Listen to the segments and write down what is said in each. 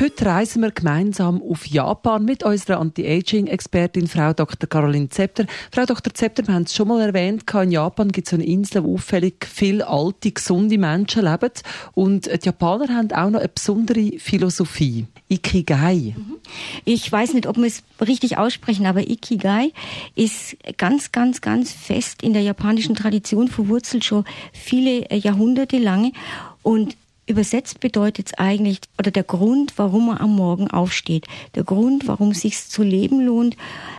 Heute reisen wir gemeinsam auf Japan mit unserer Anti-Aging-Expertin Frau Dr. Caroline Zepter. Frau Dr. Zepter, wir haben es schon mal erwähnt, in Japan gibt es eine Insel, wo auffällig viele alte, gesunde Menschen leben. Und die Japaner haben auch noch eine besondere Philosophie. Ikigai. Mhm. Ich weiß nicht, ob wir es richtig aussprechen, aber Ikigai ist ganz, ganz, ganz fest in der japanischen Tradition verwurzelt, schon viele Jahrhunderte lange. Und Übersetzt bedeutet es eigentlich, oder der Grund, warum man am Morgen aufsteht, der Grund, warum es sich zu leben lohnt,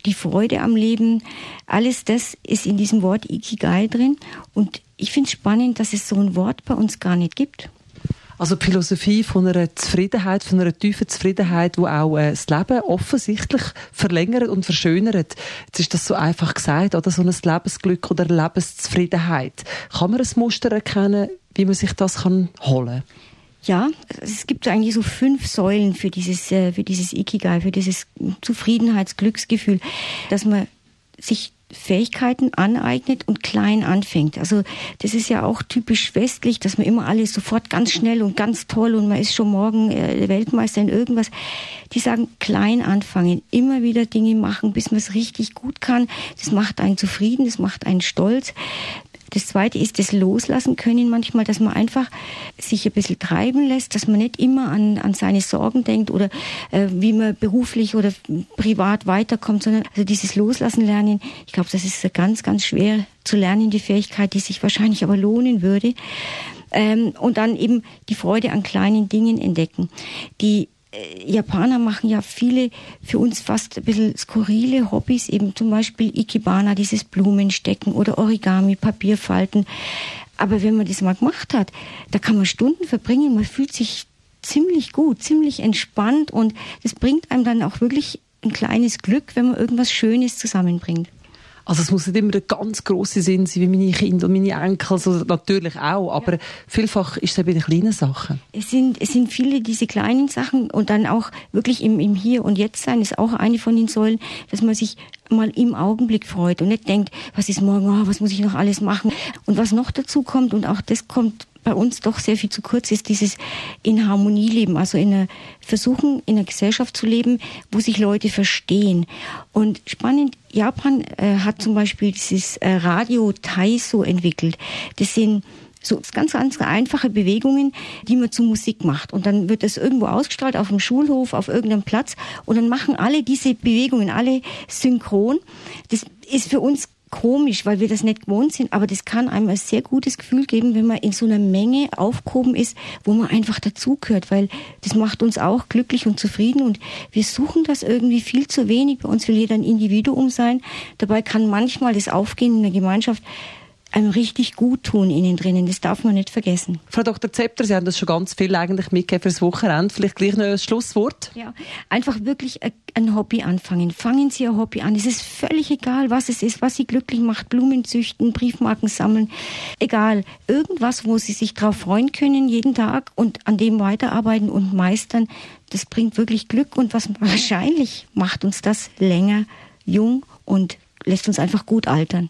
die Freude am Leben, alles das ist in diesem Wort Ikigai drin. Und ich finde es spannend, dass es so ein Wort bei uns gar nicht gibt. Also die Philosophie von einer Zufriedenheit, von einer tiefen Zufriedenheit, die auch äh, das Leben offensichtlich verlängert und verschönert. Jetzt ist das so einfach gesagt, oder so ein Lebensglück oder Lebenszufriedenheit. Kann man ein Muster erkennen, wie man sich das kann holen ja, es gibt eigentlich so fünf Säulen für dieses, äh, für dieses Ikigai, für dieses Zufriedenheitsglücksgefühl, dass man sich Fähigkeiten aneignet und klein anfängt. Also das ist ja auch typisch westlich, dass man immer alles sofort ganz schnell und ganz toll und man ist schon morgen äh, Weltmeister in irgendwas. Die sagen klein anfangen, immer wieder Dinge machen, bis man es richtig gut kann. Das macht einen zufrieden, das macht einen stolz. Das zweite ist das Loslassen können manchmal, dass man einfach sich ein bisschen treiben lässt, dass man nicht immer an, an seine Sorgen denkt oder äh, wie man beruflich oder privat weiterkommt, sondern also dieses Loslassen lernen, ich glaube, das ist ganz, ganz schwer zu lernen, die Fähigkeit, die sich wahrscheinlich aber lohnen würde. Ähm, und dann eben die Freude an kleinen Dingen entdecken. Die Japaner machen ja viele für uns fast ein bisschen skurrile Hobbys, eben zum Beispiel Ikebana, dieses Blumenstecken oder Origami, Papierfalten. Aber wenn man das mal gemacht hat, da kann man Stunden verbringen, man fühlt sich ziemlich gut, ziemlich entspannt und das bringt einem dann auch wirklich ein kleines Glück, wenn man irgendwas Schönes zusammenbringt. Also es muss nicht immer der ganz große Sinn sein, wie meine Kinder und meine Enkel, also natürlich auch, aber ja. vielfach ist es bei den kleinen Sachen. Es sind, es sind viele diese kleinen Sachen und dann auch wirklich im, im Hier und Jetzt sein ist auch eine von den Säulen, dass man sich mal im Augenblick freut und nicht denkt, was ist morgen, oh, was muss ich noch alles machen. Und was noch dazu kommt, und auch das kommt bei uns doch sehr viel zu kurz ist dieses in Harmonie leben, also in einer versuchen in einer Gesellschaft zu leben, wo sich Leute verstehen. Und spannend, Japan äh, hat zum Beispiel dieses äh, Radio Taiso entwickelt. Das sind so ganz, ganz einfache Bewegungen, die man zu Musik macht. Und dann wird das irgendwo ausgestrahlt auf dem Schulhof, auf irgendeinem Platz. Und dann machen alle diese Bewegungen, alle synchron. Das ist für uns komisch, weil wir das nicht gewohnt sind, aber das kann einem ein sehr gutes Gefühl geben, wenn man in so einer Menge aufgehoben ist, wo man einfach dazugehört, weil das macht uns auch glücklich und zufrieden und wir suchen das irgendwie viel zu wenig. Bei uns will jeder ein Individuum sein. Dabei kann manchmal das Aufgehen in der Gemeinschaft einem richtig gut tun innen drinnen. Das darf man nicht vergessen. Frau Dr. Zepter, Sie haben das schon ganz viel eigentlich mitgegeben fürs Wochenende. Vielleicht gleich noch ein Schlusswort. Ja, einfach wirklich ein Hobby anfangen. Fangen Sie ein Hobby an. Es ist völlig egal, was es ist, was Sie glücklich macht. Blumen züchten, Briefmarken sammeln. Egal. Irgendwas, wo Sie sich drauf freuen können jeden Tag und an dem weiterarbeiten und meistern. Das bringt wirklich Glück und was wahrscheinlich macht uns das länger jung und lässt uns einfach gut altern.